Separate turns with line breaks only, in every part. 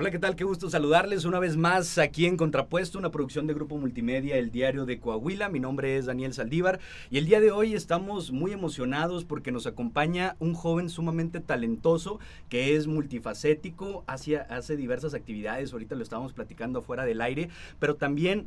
Hola, ¿qué tal? Qué gusto saludarles una vez más aquí en Contrapuesto, una producción de Grupo Multimedia, el Diario de Coahuila. Mi nombre es Daniel Saldívar y el día de hoy estamos muy emocionados porque nos acompaña un joven sumamente talentoso que es multifacético, hace, hace diversas actividades, ahorita lo estábamos platicando afuera del aire, pero también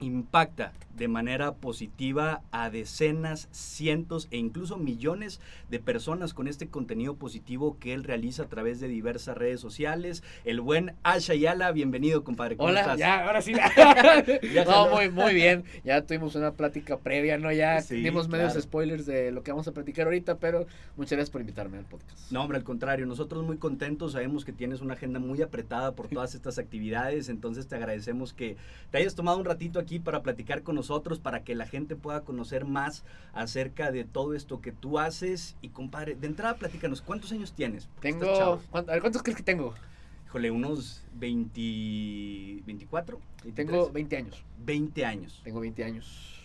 impacta de manera positiva a decenas, cientos e incluso millones de personas con este contenido positivo que él realiza a través de diversas redes sociales. El buen Asha Yala, bienvenido, compadre.
¿Cómo Hola, ya, ahora sí. no, muy, muy bien. Ya tuvimos una plática previa, ¿no? Ya dimos medios spoilers de lo que vamos a platicar ahorita, pero muchas gracias por invitarme al podcast.
No, hombre, al contrario, nosotros muy contentos, sabemos que tienes una agenda muy apretada por todas estas actividades, entonces te agradecemos que te hayas tomado un ratito aquí aquí para platicar con nosotros, para que la gente pueda conocer más acerca de todo esto que tú haces. Y compadre, de entrada platícanos, ¿cuántos años tienes?
Tengo, ¿cuántos crees que tengo?
Híjole, unos 20, 24.
Tengo 20 años.
20 años.
Tengo 20 años.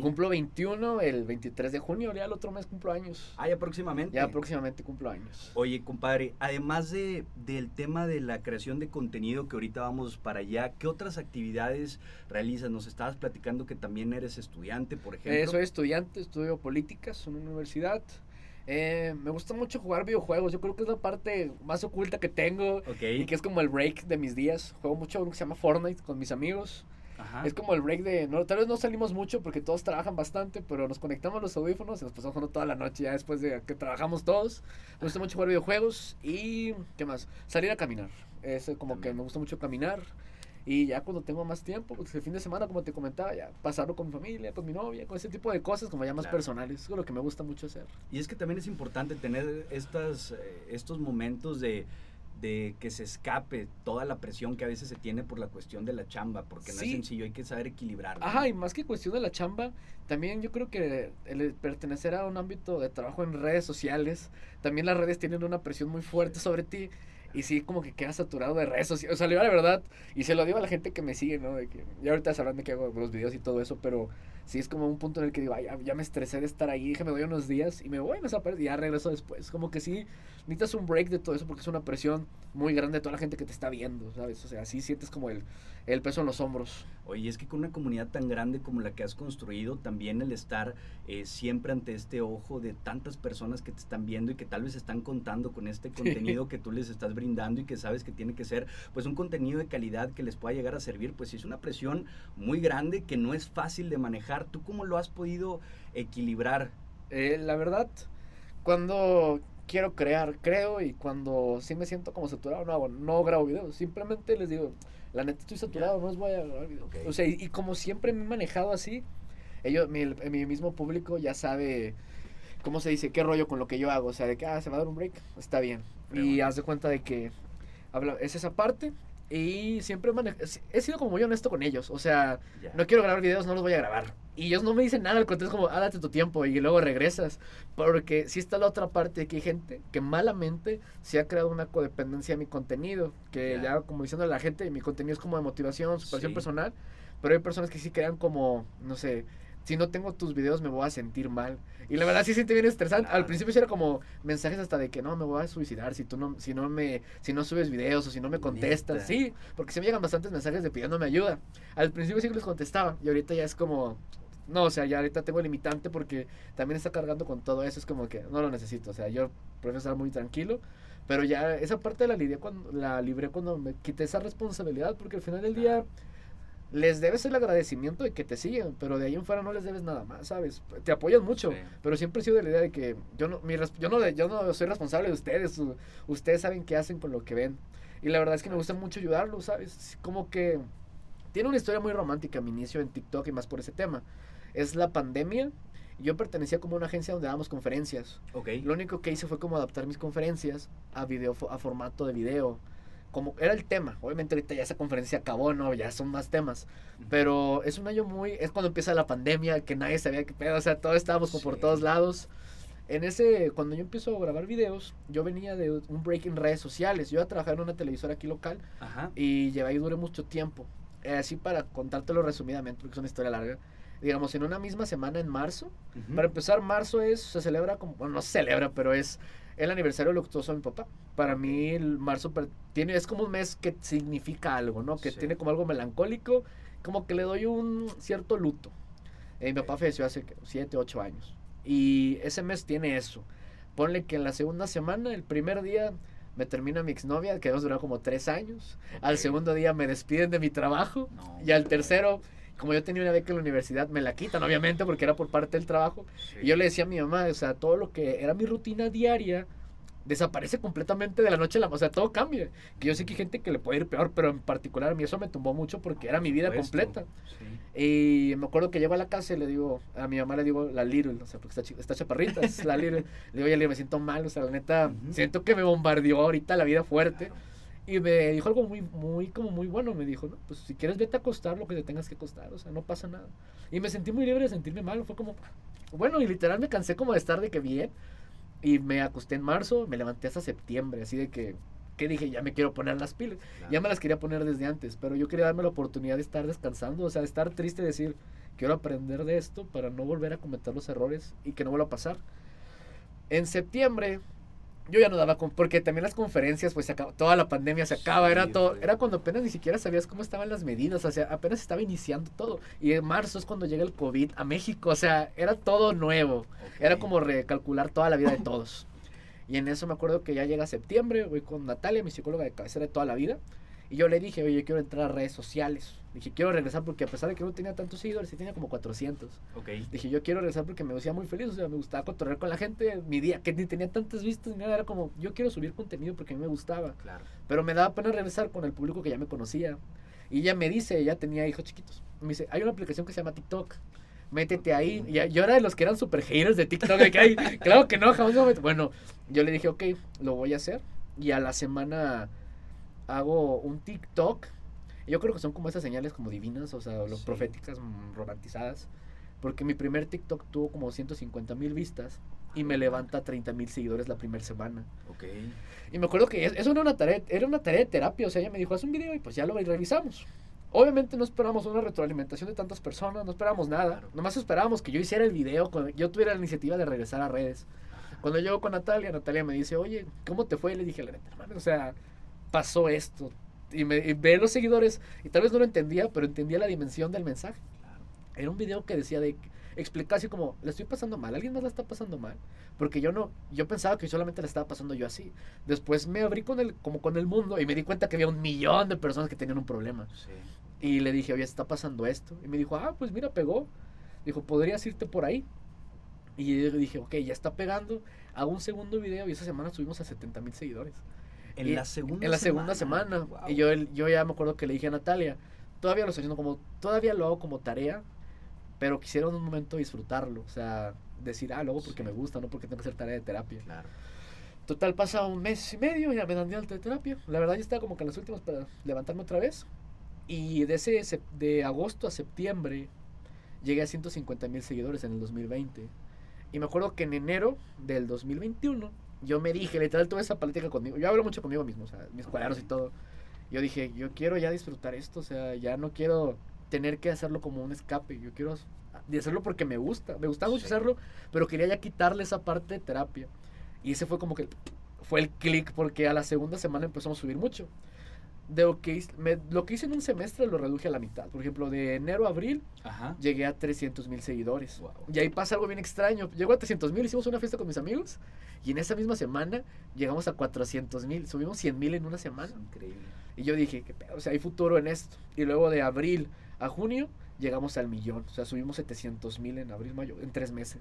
Cumplo 21 el 23 de junio, ya el otro mes cumplo años.
Ah, ya próximamente.
Ya próximamente cumplo años.
Oye, compadre, además de, del tema de la creación de contenido que ahorita vamos para allá, ¿qué otras actividades realizas? Nos estabas platicando que también eres estudiante, por ejemplo.
Eh, soy estudiante, estudio políticas en una universidad. Eh, me gusta mucho jugar videojuegos. Yo creo que es la parte más oculta que tengo. Y que es como el break de mis días. Juego mucho algo que se llama Fortnite con mis amigos. Es como el break de. No, tal vez no salimos mucho porque todos trabajan bastante, pero nos conectamos los audífonos y nos pasamos jugando toda la noche ya después de que trabajamos todos. Me gusta mucho jugar videojuegos y. ¿Qué más? Salir a caminar. Es como que me gusta mucho caminar. Y ya cuando tengo más tiempo, pues el fin de semana, como te comentaba, ya pasarlo con mi familia, con mi novia, con ese tipo de cosas, como ya más personales. Es lo que me gusta mucho hacer.
Y es que también es importante tener estas, eh, estos momentos de de que se escape toda la presión que a veces se tiene por la cuestión de la chamba, porque no es sencillo, hay que saber equilibrar.
Ajá, y más que cuestión de la chamba, también yo creo que el pertenecer a un ámbito de trabajo en redes sociales, también las redes tienen una presión muy fuerte sobre ti y sí, como que queda saturado de redes sociales. O sea, la verdad, y se lo digo a la gente que me sigue, ¿no? De que, ya ahorita sabrán de que hago los videos y todo eso, pero sí es como un punto en el que digo, ay, ya, me estresé de estar ahí, dije, me doy unos días y me voy, me desaparezco y ya regreso después. Como que sí, necesitas un break de todo eso porque es una presión muy grande de toda la gente que te está viendo, ¿sabes? O sea, sí sientes como el, el peso en los hombros.
Oye, es que con una comunidad tan grande como la que has construido, también el estar eh, siempre ante este ojo de tantas personas que te están viendo y que tal vez están contando con este contenido que tú les estás brindando y que sabes que tiene que ser pues un contenido de calidad que les pueda llegar a servir, pues es una presión muy grande que no es fácil de manejar. ¿Tú cómo lo has podido equilibrar?
Eh, la verdad, cuando quiero crear, creo, y cuando sí me siento como saturado, no hago, no grabo videos. Simplemente les digo, la neta estoy saturado, no os voy a grabar videos. O sea, y, como siempre me he manejado así, ellos, mi, mi mismo público ya sabe, ¿cómo se dice? ¿Qué rollo con lo que yo hago? O sea, de que, ah, se va a dar un break, está bien. y haz de cuenta de que habla, es esa parte. Y siempre he sido como muy honesto con ellos. O sea, no quiero grabar videos, no los voy a grabar. Y ellos no me dicen nada, al contrario, es como, ah, date tu tiempo y luego regresas. Porque si está la otra parte, que hay gente que malamente se ha creado una codependencia a mi contenido. Que ya, como diciendo a la gente, mi contenido es como de motivación, superación personal. Pero hay personas que sí crean como, no sé, si no tengo tus videos me voy a sentir mal. Y la verdad sí siente bien estresante. Al principio era como mensajes hasta de que no, me voy a suicidar si tú no, si no me, si no subes videos o si no me contestas. Sí, porque se me llegan bastantes mensajes de pidiéndome ayuda. Al principio sí les contestaba y ahorita ya es como, no, o sea, ya ahorita tengo limitante porque también está cargando con todo eso. Es como que no lo necesito. O sea, yo prefiero estar muy tranquilo. Pero ya esa parte la libré cuando, la libré cuando me quité esa responsabilidad porque al final del día les debes el agradecimiento de que te siguen, pero de ahí en fuera no les debes nada más, ¿sabes? Te apoyan mucho, pero siempre he sido de la idea de que yo no, mi, yo no, yo no soy responsable de ustedes, ustedes saben qué hacen con lo que ven. Y la verdad es que me gusta mucho ayudarlos, ¿sabes? Como que tiene una historia muy romántica mi inicio en TikTok y más por ese tema. Es la pandemia. Yo pertenecía como a una agencia donde dábamos conferencias.
Okay.
Lo único que hice fue como adaptar mis conferencias a video a formato de video como era el tema. Obviamente ahorita ya esa conferencia acabó, ¿no? Ya son más temas. Pero es un año muy... Es cuando empieza la pandemia, que nadie sabía qué pedo. O sea, todos estábamos como por todos lados. En ese... Cuando yo empiezo a grabar videos, yo venía de un break en redes sociales. Yo iba a trabajar en una televisora aquí local. Y llevé ahí duré mucho tiempo. Eh, así para contártelo resumidamente, porque es una historia larga digamos, en una misma semana en marzo. Para empezar, marzo es, se celebra como, bueno, no se celebra, pero es el aniversario luctuoso de mi papá. Para mí el marzo tiene, es como un mes que significa algo, ¿no? Que tiene como algo melancólico, como que le doy un cierto luto. Eh, mi papá falleció hace 7, 8 años. Y ese mes tiene eso. Ponle que en la segunda semana, el primer día, me termina mi exnovia, que hemos durado como 3 años. Al segundo día me despiden de mi trabajo. y al tercero como yo tenía una beca en la universidad, me la quitan, obviamente, porque era por parte del trabajo. Y yo le decía a mi mamá, o sea, todo lo que era mi rutina diaria desaparece completamente de la noche a la o sea, todo cambia. Que yo sé que hay gente que le puede ir peor, pero en particular a mí eso me tumbó mucho porque era mi vida completa. Y me acuerdo que llego a la casa y le digo, a mi mamá le digo la Little, o sea, porque está, está chaparrita, es la Little. Le digo, oye, me siento mal, o sea, la neta, siento que me bombardeó ahorita la vida fuerte. Y me dijo algo muy, muy, como muy bueno. Me dijo, no, pues si quieres vete a acostar lo que te tengas que acostar. O sea, no pasa nada. Y me sentí muy libre de sentirme mal. Fue como, bueno, y literal me cansé como de estar de que bien. Y me acosté en marzo, me levanté hasta septiembre. Así de que, que dije, ya me quiero poner las pilas. Ya me las quería poner desde antes. Pero yo quería darme la oportunidad de estar descansando. O sea, de estar triste y decir, quiero aprender de esto para no volver a cometer los errores y que no vuelva a pasar. En septiembre yo ya no daba porque también las conferencias, pues se acaba, toda la pandemia se acaba, era todo, era cuando apenas ni siquiera sabías cómo estaban las medidas, o sea, apenas estaba iniciando todo. Y en marzo es cuando llega el COVID a México, o sea, era todo nuevo. Era como recalcular toda la vida de todos. Y en eso me acuerdo que ya llega septiembre, voy con Natalia, mi psicóloga de cabecera de toda la vida. Y yo le dije, oye, yo quiero entrar a redes sociales. Dije, quiero regresar porque a pesar de que no tenía tantos seguidores, sí tenía como 400. Okay. Dije, yo quiero regresar porque me hacía muy feliz, o sea, me gustaba controlar con la gente. Mi día, que ni tenía tantas vistas ni nada, era como, yo quiero subir contenido porque a mí me gustaba. Claro. Pero me daba pena regresar con el público que ya me conocía. Y ella me dice, ella tenía hijos chiquitos. Me dice, hay una aplicación que se llama TikTok. Métete ahí. Y yo era de los que eran super haters de TikTok. De que, claro que no, jamás Bueno, yo le dije, ok, lo voy a hacer. Y a la semana hago un TikTok. Yo creo que son como esas señales como divinas, o sea, los proféticas mm, romantizadas. Porque mi primer TikTok tuvo como 150 mil vistas y me levanta 30 mil seguidores la primera semana. Ok. Y me acuerdo que eso era una tarea, era una tarea de terapia. O sea, ella me dijo, haz un video y pues ya lo revisamos. Obviamente no esperamos una retroalimentación de tantas personas, no esperamos nada. Nomás esperábamos que yo hiciera el video, yo tuviera la iniciativa de regresar a redes. Cuando llego con Natalia, Natalia me dice, oye, ¿cómo te fue? Y le dije, la neta, hermano, o sea, pasó esto. Y, me, ve los seguidores, y tal vez no lo entendía, pero entendía la dimensión del mensaje. Era un video que decía de explicar así como, le estoy pasando mal, alguien más la está pasando mal, porque yo no, yo pensaba que solamente le estaba pasando yo así. Después me abrí con el, como con el mundo y me di cuenta que había un millón de personas que tenían un problema. Y le dije, oye, está pasando esto. Y me dijo, ah, pues mira, pegó. Dijo, podrías irte por ahí. Y yo dije, ok, ya está pegando. Hago un segundo video y esa semana subimos a 70 mil seguidores.
En la segunda
En la segunda semana. Y yo, yo ya me acuerdo que le dije a Natalia, todavía lo estoy haciendo como, todavía lo hago como tarea, pero quisiera en un momento disfrutarlo. O sea, decir, ah, luego porque me gusta, no porque tengo que hacer tarea de terapia. Claro. Total, pasa un mes y medio, ya me dan de alta de terapia. La verdad, ya estaba como que en las últimas para levantarme otra vez. Y de, ese, de agosto a septiembre llegué a 150 mil seguidores en el 2020. Y me acuerdo que en enero del 2021 yo me dije, literal, tuve esa política conmigo. Yo hablo mucho conmigo mismo, o sea, mis cuadernos y todo. Yo dije, yo quiero ya disfrutar esto, o sea, ya no quiero tener que hacerlo como un escape. Yo quiero hacerlo porque me gusta. Me gusta mucho hacerlo, pero quería ya quitarle esa parte de terapia. Y ese fue como que fue el clic porque a la segunda semana empezamos a subir mucho de lo que, hice, lo que hice en un semestre lo reduje a la mitad. Por ejemplo, de enero a abril llegué a 300 mil seguidores. Y ahí pasa algo bien extraño. Llegó a 300 mil, hicimos una fiesta con mis amigos y en esa misma semana llegamos a 400 mil. Subimos 100 mil en una semana. Increíble. Y yo dije, que o sea, hay futuro en esto. Y luego de abril a junio llegamos al millón. O sea, subimos 700 mil en abril, mayo, en tres meses.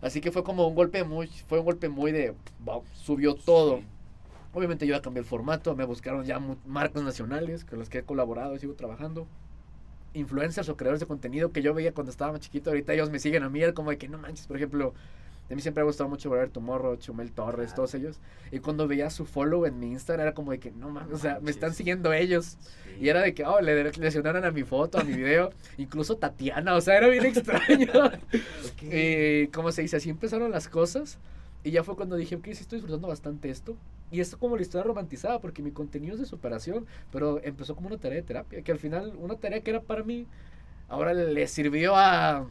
Así que fue como un golpe muy, fue un golpe muy de, wow, subió todo. Obviamente yo ya cambié el formato, me buscaron ya marcas nacionales con las que he colaborado y sigo trabajando. Influencers o creadores de contenido que yo veía cuando estaba más chiquito, ahorita ellos me siguen a mí, como de que no manches, por ejemplo, a mí siempre me ha gustado mucho ver Tomorrow, Chumel Torres, todos ellos. Y cuando veía su follow en mi Instagram era como de que no mames, o sea, me están siguiendo ellos. Y era de que, oh, le lesionaron a mi foto, a mi video. Incluso Tatiana, o sea, era bien extraño. Y como se dice, así empezaron las cosas. Y ya fue cuando dije, ok, sí estoy disfrutando bastante esto. Y esto como la historia romantizada, porque mi contenido es de superación, pero empezó como una tarea de terapia, que al final una tarea que era para mí, ahora le sirvió a,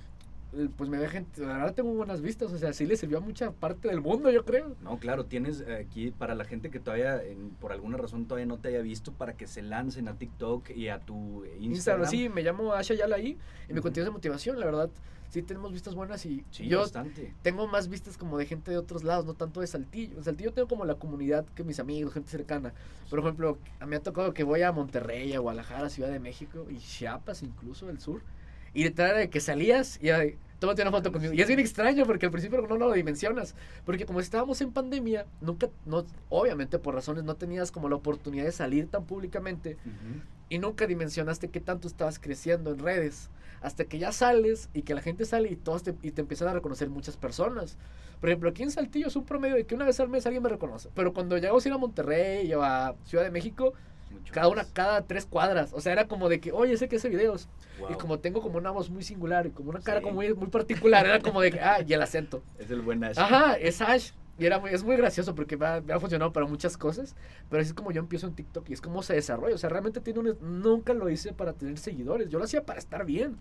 pues me ve gente, la verdad tengo buenas vistas, o sea, sí le sirvió a mucha parte del mundo, yo creo.
No, claro, tienes aquí para la gente que todavía, por alguna razón, todavía no te haya visto, para que se lancen a TikTok y a tu Instagram. Instagram
sí, me llamo Asha Yala ahí y me contenido de motivación, la verdad sí tenemos vistas buenas y yo tengo más vistas como de gente de otros lados, no tanto de Saltillo. En Saltillo tengo como la comunidad que mis amigos, gente cercana. Por ejemplo, a mí me ha tocado que voy a Monterrey, a Guadalajara, Ciudad de México y Chiapas incluso, el sur. Y detrás de que salías y tómate una foto conmigo. Y es bien extraño porque al principio no, lo dimensionas. Porque como estábamos en pandemia, nunca, no, obviamente por razones no tenías como la oportunidad de salir tan públicamente. Y nunca dimensionaste qué tanto estabas creciendo en redes hasta que ya sales y que la gente sale y todos te, y te empiezan a reconocer muchas personas. Por ejemplo, aquí en Saltillo es un promedio de que una vez al mes alguien me reconoce. Pero cuando llegamos a ir a Monterrey o a Ciudad de México, cada una, cada tres cuadras. O sea, era como de que, oye, sé que hace videos. Y como tengo como una voz muy singular y como una cara como muy, muy particular, era como de que, ah, y el acento.
Es el buen Ash.
Ajá, es Ash. Y era es muy gracioso porque me ha, funcionado para muchas cosas, pero así es como yo empiezo en TikTok y es como se desarrolla. O sea, realmente tiene un, nunca lo hice para tener seguidores, yo lo hacía para estar bien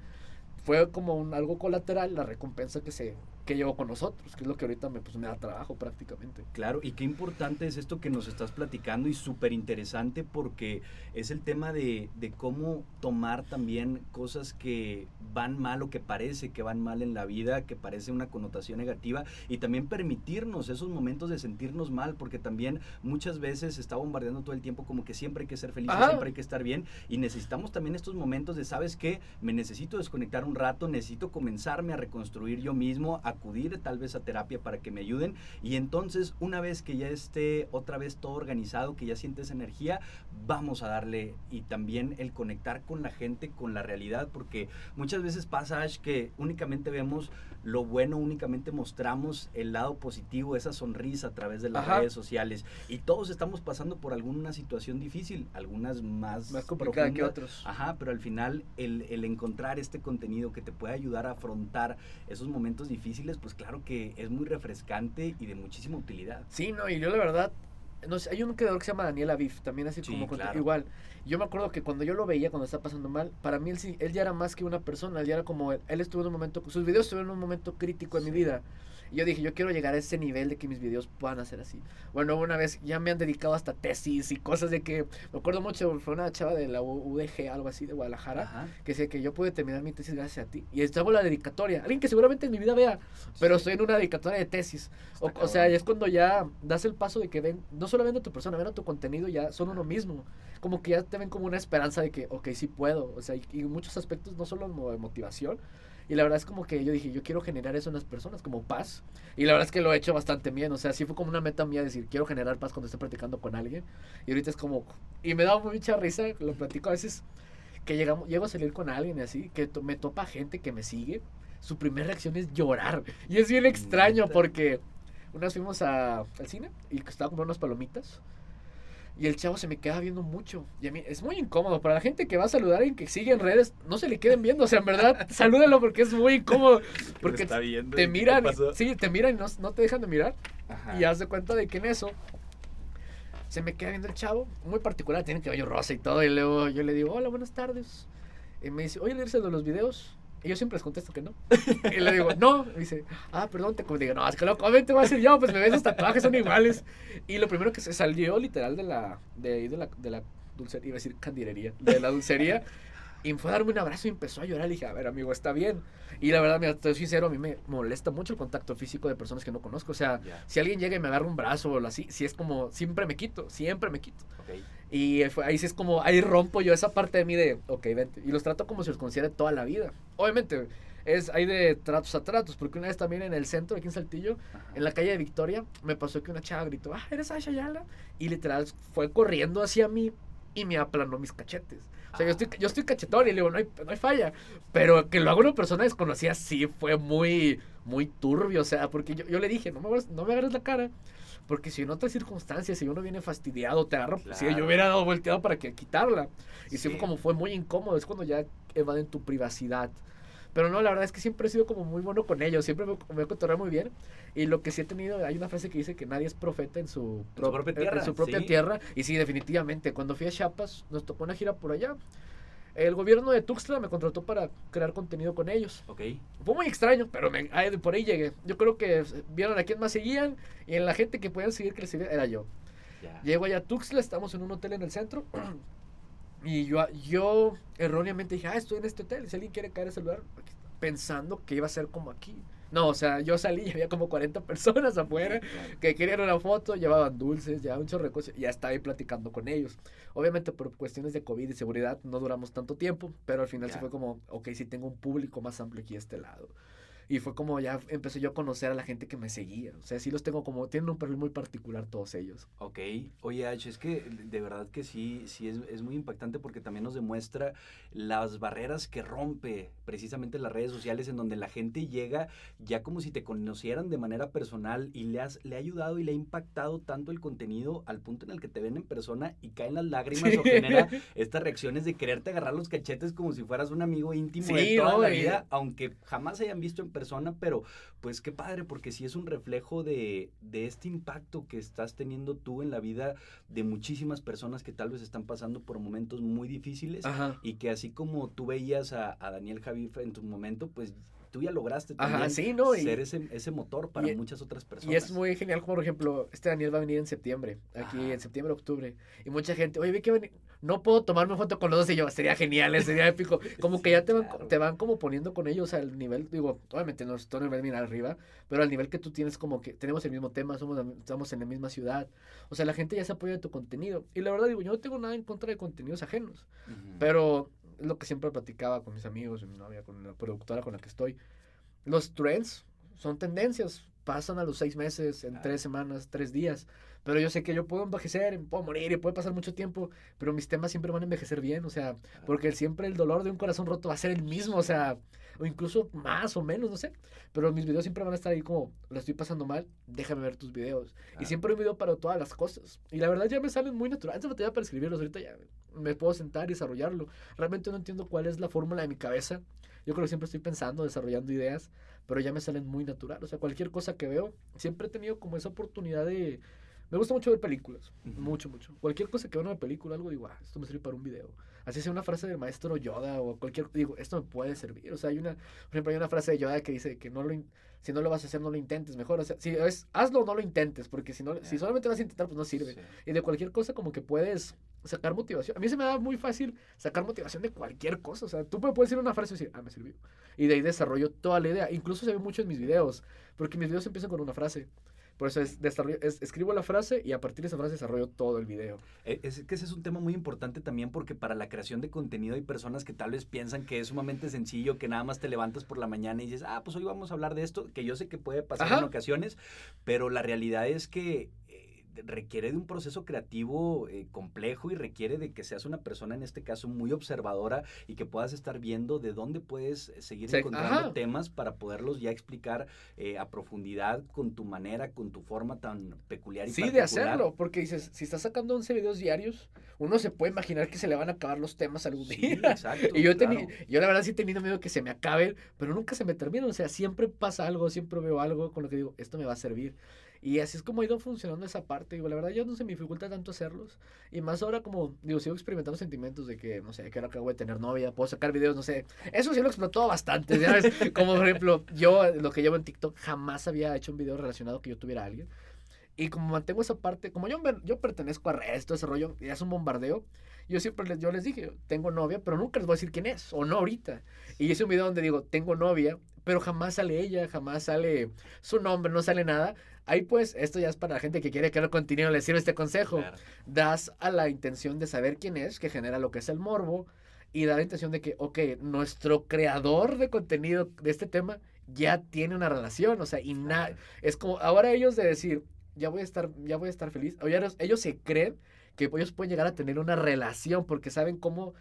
fue como un algo colateral la recompensa que se que llevo con nosotros, que es lo que ahorita me, pues, me da trabajo prácticamente.
Claro, y qué importante es esto que nos estás platicando y súper interesante porque es el tema de, de, cómo tomar también cosas que van mal o que parece que van mal en la vida, que parece una connotación negativa y también permitirnos esos momentos de sentirnos mal porque también muchas veces está bombardeando todo el tiempo como que siempre hay que ser feliz, siempre hay que estar bien y necesitamos también estos momentos de, ¿sabes qué? Me necesito desconectar un rato, necesito comenzarme a reconstruir yo mismo, a acudir tal vez a terapia para que me ayuden. Y entonces una vez que ya esté otra vez todo organizado, que ya sientes energía, vamos a darle y también el conectar con la gente, con la realidad, porque muchas veces pasa Ash, que únicamente vemos lo bueno, únicamente mostramos el lado positivo, esa sonrisa a través de las redes sociales y todos estamos pasando por alguna situación difícil, algunas más,
más complicada que otros.
Ajá, pero al final el, el encontrar este contenido que te puede ayudar a afrontar esos momentos difíciles pues claro que es muy refrescante y de muchísima utilidad.
Sí, no, y yo la verdad, no sé, hay un creador que se llama Daniel Aviv, también así como igual. Yo me acuerdo que cuando yo lo veía cuando estaba pasando mal, para mí él, él ya era más que una persona, él ya era como, él, estuvo en un momento, sus videos estuvieron en un momento crítico en mi vida. Y yo dije, yo quiero llegar a ese nivel de que mis videos puedan hacer así. Bueno, una vez ya me han dedicado hasta tesis y cosas de que, me acuerdo mucho, fue una chava de la UDG, algo así, de Guadalajara, que decía que yo pude terminar mi tesis gracias a ti. Y estaba la dedicatoria, alguien que seguramente en mi vida vea, pero estoy en una dedicatoria de tesis. O, o, sea, es cuando ya das el paso de que ven, no solo a tu persona, ven a tu contenido, ya son uno mismo. Como que ya te ven como una esperanza de que, ok, sí puedo. O sea, y, y muchos aspectos, no solo de motivación, y la verdad es como que yo dije, yo quiero generar eso en las personas, como paz. Y la verdad es que lo he hecho bastante bien. O sea, sí fue como una meta mía decir, quiero generar paz cuando estoy practicando con alguien. Y ahorita es como... Y me da mucha risa, lo platico a veces, que llegamos, llego a salir con alguien y así, que me topa gente que me sigue. Su primera reacción es llorar. Y es bien extraño porque... Una vez fuimos a, al cine y estaba comprando unas palomitas. Y el chavo se me queda viendo mucho. Y a mí es muy incómodo. Para la gente que va a saludar y que sigue en redes, no se le queden viendo. O sea, en verdad, salúdenlo porque es muy incómodo. Porque te miran. Sí, te miran y no, no te dejan de mirar. Y haz de cuenta de que en eso se me queda viendo el chavo. Muy particular, tiene cabello rosa y todo. Y luego yo le digo, hola, buenas tardes. Y me dice, oye, ¿leerse de los videos? Y yo siempre les contesto que no. Y le digo, no. Y dice, ah, perdón, te digo, no, es que lo te voy a decir yo, pues me ves, los tatuajes son iguales. Y lo primero que se salió literal de la, de, de la, de la dulcería, iba a decir candilería, de la dulcería, y fue a darme un abrazo y empezó a llorar. Le dije, a ver, amigo, está bien. Y la verdad, mira, estoy sincero, a mí me molesta mucho el contacto físico de personas que no conozco. O sea, si alguien llega y me agarra un brazo o así, si es como, siempre me quito, siempre me quito. Y ahí sí es como, ahí rompo yo esa parte de mí de, ok, vente. Y los trato como si los conociera toda la vida. Obviamente, es hay de tratos a tratos, porque una vez también en el centro, aquí en Saltillo, en la calle de Victoria, me pasó que una chava gritó, ah, eres Aisha Yala. Y literal fue corriendo hacia mí y me aplanó mis cachetes. O sea, yo, estoy, yo estoy cachetón y le digo, no hay, no hay falla. Pero que lo haga una persona desconocida sí fue muy, muy turbio. O sea, porque yo, yo le dije, no me, no me agarres la cara porque si en otras circunstancias, si uno viene fastidiado, te agarro. Si yo hubiera dado volteado para que quitarla. Y si como fue muy incómodo, es cuando ya evaden tu privacidad. Pero no, la verdad es que siempre he sido como muy bueno con ellos, siempre me, me he muy bien. Y lo que sí he tenido, hay una frase que dice que nadie es profeta en su,
propia tierra.
En su propia tierra. Y sí, definitivamente, cuando fui a Chiapas, nos tocó una gira por allá. El gobierno de Tuxtla me contrató para crear contenido con ellos.
Ok.
Fue muy extraño, pero me, ahí- por ahí llegué. Yo creo que vieron a quién más seguían y en la gente que podían seguir que les seguía era yo. Llego allá a Tuxtla, estamos en un hotel en el centro. Y yo, yo erróneamente dije, ah, estoy en este hotel. Si alguien quiere caer a ese lugar, aquí está", pensando que iba a ser como aquí. No, o sea, yo salí y había como 40 personas afuera que querían una foto, llevaban dulces, llevaban un chorro de cosas. Y ya estaba ahí platicando con ellos. Obviamente por cuestiones de COVID y seguridad no duramos tanto tiempo, pero al final
Ya.
fue como, ok, sí tengo un público más amplio aquí a este lado. Y fue como ya empecé yo a conocer a la gente que me seguía. O sea, sí los tengo como, tienen un perfil muy particular todos ellos.
Ok, oye H, es que de verdad que sí, sí es, es muy impactante porque también nos demuestra las barreras que rompe precisamente las redes sociales en donde la gente llega ya como si te conocieran de manera personal y le, has, le ha ayudado y le ha impactado tanto el contenido al punto en el que te ven en persona y caen las lágrimas
Sí.
o genera estas reacciones de quererte agarrar los cachetes como si fueras un amigo íntimo de toda
¿no?
la vida, aunque jamás hayan visto en persona, pero pues qué padre, porque sí es un reflejo de, de este impacto que estás teniendo tú en la vida de muchísimas personas que tal vez están pasando por momentos muy difíciles
Ajá.
y que así como tú veías a, a Daniel Javier en tu momento, pues tú ya lograste también
Ajá, sí, ¿no? Y-
ser ese, ese motor para
y-
muchas otras personas.
Y es muy genial, como por ejemplo, este Daniel va a venir en septiembre, aquí
Ajá.
en septiembre, octubre. Y mucha gente, oye, vi que ven- no puedo tomarme foto con los dos y yo, sería genial, eh, sería épico. Como que ya te van,
claro.
te van como poniendo con ellos al nivel, digo, obviamente no estoy en el nivel arriba, pero al nivel que tú tienes como que tenemos el mismo tema, somos, estamos en la misma ciudad. O sea, la gente ya se apoya de tu contenido. Y la verdad digo, yo no tengo nada en contra de contenidos ajenos. Pero es lo que siempre platicaba con mis amigos, mi novia, con la productora con la que estoy. Los trends son tendencias, pasan a los seis meses, en tres semanas, tres días. Pero yo sé que yo puedo envejecer, puedo morir y puede pasar mucho tiempo, pero mis temas siempre van a envejecer bien, o sea, porque siempre el dolor de un corazón roto va a ser el mismo, o sea, o incluso más o menos, no sé. Pero mis videos siempre van a estar ahí como, lo estoy pasando mal, déjame ver tus videos. Y siempre hay un video para todas las cosas. Y la verdad ya me salen muy naturales. Antes batallaba para escribirlos, ahorita ya me puedo sentar y desarrollarlo. Realmente no entiendo cuál es la fórmula de mi cabeza. Yo creo que siempre estoy pensando, desarrollando ideas, pero ya me salen muy natural. O sea, cualquier cosa que veo, siempre he tenido como esa oportunidad de... Me gusta mucho ver películas,
Ujú.
mucho, mucho. Cualquier cosa que veo en una película, algo digo, ah, esto me sirve para un video. Así sea una frase del maestro Yoda o cualquier, digo, esto me puede servir. O sea, hay una, por ejemplo, hay una frase de Yoda que dice que no lo, si no lo vas a hacer, no lo intentes, mejor. O sea, si es, hazlo o no lo intentes, porque si, no, si
Ya.
solamente vas a intentar, pues no sirve.
Sí.
Y de cualquier cosa como que puedes sacar motivación. A mí se me da muy fácil sacar motivación de cualquier cosa. O sea, tú puedes decir una frase y decir, ah, me sirvió. Y de ahí desarrollo toda la idea. Incluso se ve mucho en mis videos, porque mis videos empiezan con una frase. Por eso es, desarrollo, es- escribo la frase y a partir de esa frase desarrollo todo el video.
Eh, Es que ese es un tema muy importante también porque para la creación de contenido hay personas que tal vez piensan que es sumamente sencillo, que nada más te levantas por la mañana y dices, ah, pues hoy vamos a hablar de esto, que yo sé que puede pasar
Ajá.
en ocasiones, pero la realidad es que requiere de un proceso creativo eh, complejo y requiere de que seas una persona, en este caso, muy observadora y que puedas estar viendo de dónde puedes seguir
Sí,
encontrando
ajá.
temas para poderlos ya explicar eh, a profundidad con tu manera, con tu forma tan peculiar y
Sí, de hacerlo, porque dices, si estás sacando 11 videos diarios, uno se puede imaginar que se le van a acabar los temas algún
Sí,
día.
exacto.
Y yo,
claro.
yo la verdad sí he tenido miedo que se me acaben, pero nunca se me terminan. O sea, siempre pasa algo, siempre veo algo con lo que digo, esto me va a servir. Y así es como ha ido funcionando esa parte. Digo, la verdad ya no se me dificulta tanto hacerlos. Y más ahora como, digo, sigo experimentando sentimientos de que, no sé, que ahora acabo de tener novia, puedo sacar videos, no sé. Eso sí lo explotó bastante, ¿sabes? Como por ejemplo, yo, lo que llevo en TikTok, jamás había hecho un video relacionado que yo tuviera a alguien. Y como mantengo esa parte, como yo, yo pertenezco a redes, todo ese rollo, y es un bombardeo, yo siempre les, yo les dije, tengo novia, pero nunca les voy a decir quién es, o no ahorita. Y hice un video donde digo, tengo novia, pero jamás sale ella, jamás sale su nombre, no sale nada. Ahí pues, esto ya es para la gente que quiere crear contenido, les sirve este consejo.
Claro.
Das a la intención de saber quién es, que genera lo que es el morbo, y da la intención de que, ok, nuestro creador de contenido de este tema ya tiene una relación, o sea, y nada, es como ahora ellos de decir, ya voy a estar, ya voy a estar feliz. O ya ellos, ellos se creen que ellos pueden llegar a tener una relación porque saben cómo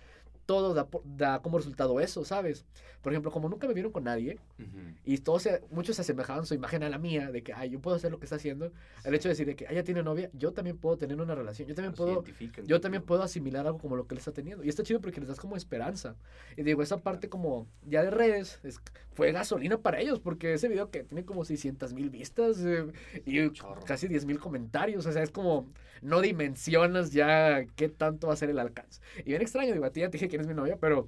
todo da, da como resultado eso, ¿sabes? Por ejemplo, como nunca me vieron con nadie
Ujú.
y todos se- muchos se asemejaban su imagen a la mía, de que, ay, yo puedo hacer lo que está haciendo, el hecho de decir de que, ah, ella tiene novia, yo también puedo tener una relación, yo también puedo yo también puedo asimilar algo como lo que él está teniendo. Y está chido porque les das como esperanza. Y digo, esa parte como ya de redes es- fue gasolina para ellos porque ese video que tiene como 600 mil vistas eh, y
Chorro.
casi 10 mil comentarios. O sea, es como no dimensionas ya qué tanto va a ser el alcance. Y bien extraño, digo, a ti ya te dije quién es mi novia, pero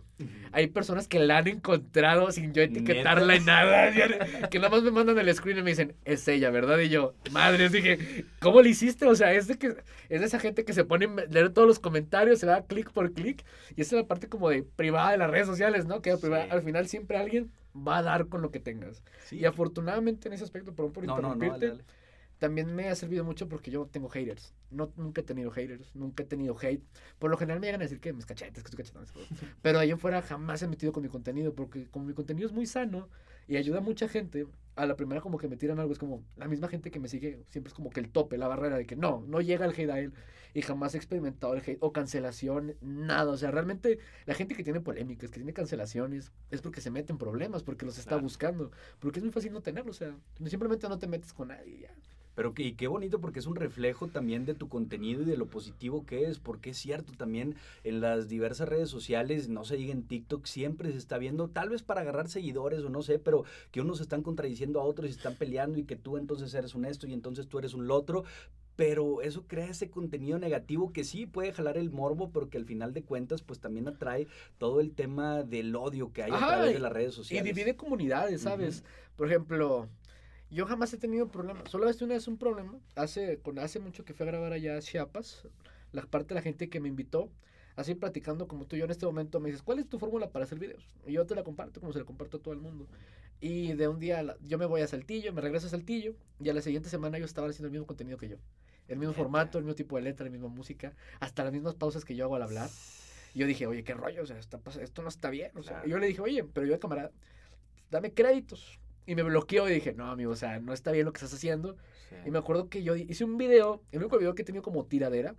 hay personas que la han encontrado sin yo etiquetarla en nada. Que nada más me mandan el screen y me dicen, es ella, ¿verdad? Y yo, madre, dije, ¿cómo le hiciste? O sea, es de, que, es de esa gente que se pone a leer todos los comentarios, se da clic por clic. Y esa es la parte como de privada de las redes sociales, ¿no? Que al final siempre alguien va a dar con lo que tengas. Y afortunadamente en ese aspecto, por, por interrumpirte también me ha servido mucho porque yo tengo haters. No, nunca he tenido haters, nunca he tenido hate. Por lo general me llegan a decir que mis cachetes, que tus cachetes. Pero ahí fuera jamás he metido con mi contenido porque como mi contenido es muy sano y ayuda a mucha gente, a la primera como que me tiran algo, es como la misma gente que me sigue, siempre es como que el tope, la barrera de que no, no llega el hate a él y jamás he experimentado el hate o cancelación, nada. O sea, realmente la gente que tiene polémicas, que tiene cancelaciones, es porque se mete en problemas, porque los está buscando, porque es muy fácil no tenerlo, o sea, simplemente no te metes con nadie ya.
Pero que, y qué bonito porque es un reflejo también de tu contenido y de lo positivo que es, porque es cierto, también en las diversas redes sociales, no se diga en TikTok, siempre se está viendo, tal vez para agarrar seguidores o no sé, pero que unos están contradiciendo a otros y están peleando y que tú entonces eres un esto y entonces tú eres un lo otro, pero eso crea ese contenido negativo que sí puede jalar el morbo, pero que al final de cuentas pues también atrae todo el tema del odio que hay a través de las redes sociales.
Y divide comunidades, ¿sabes? Por ejemplo, yo jamás he tenido problemas. Solo este una vez un problema. Hace, con, hace mucho que fui a grabar allá a Chiapas. La parte de la gente que me invitó, así platicando como tú y yo en este momento, me dices, ¿cuál es tu fórmula para hacer videos? Y yo te la comparto como se la comparto a todo el mundo. Y de un día yo me voy a Saltillo, me regreso a Saltillo, y a la siguiente semana yo estaba haciendo el mismo contenido que yo. El mismo formato, el mismo tipo de letra, la misma música, hasta las mismas pausas que yo hago al hablar. Y yo dije, oye, qué rollo, o sea, esto no está bien. O sea, y yo le dije, oye, pero yo, camarada, dame créditos. Y me bloqueó y dije, no, amigo, o sea, no está bien lo que estás haciendo. Y me acuerdo que yo hice un video, el único video que he tenido como tiradera,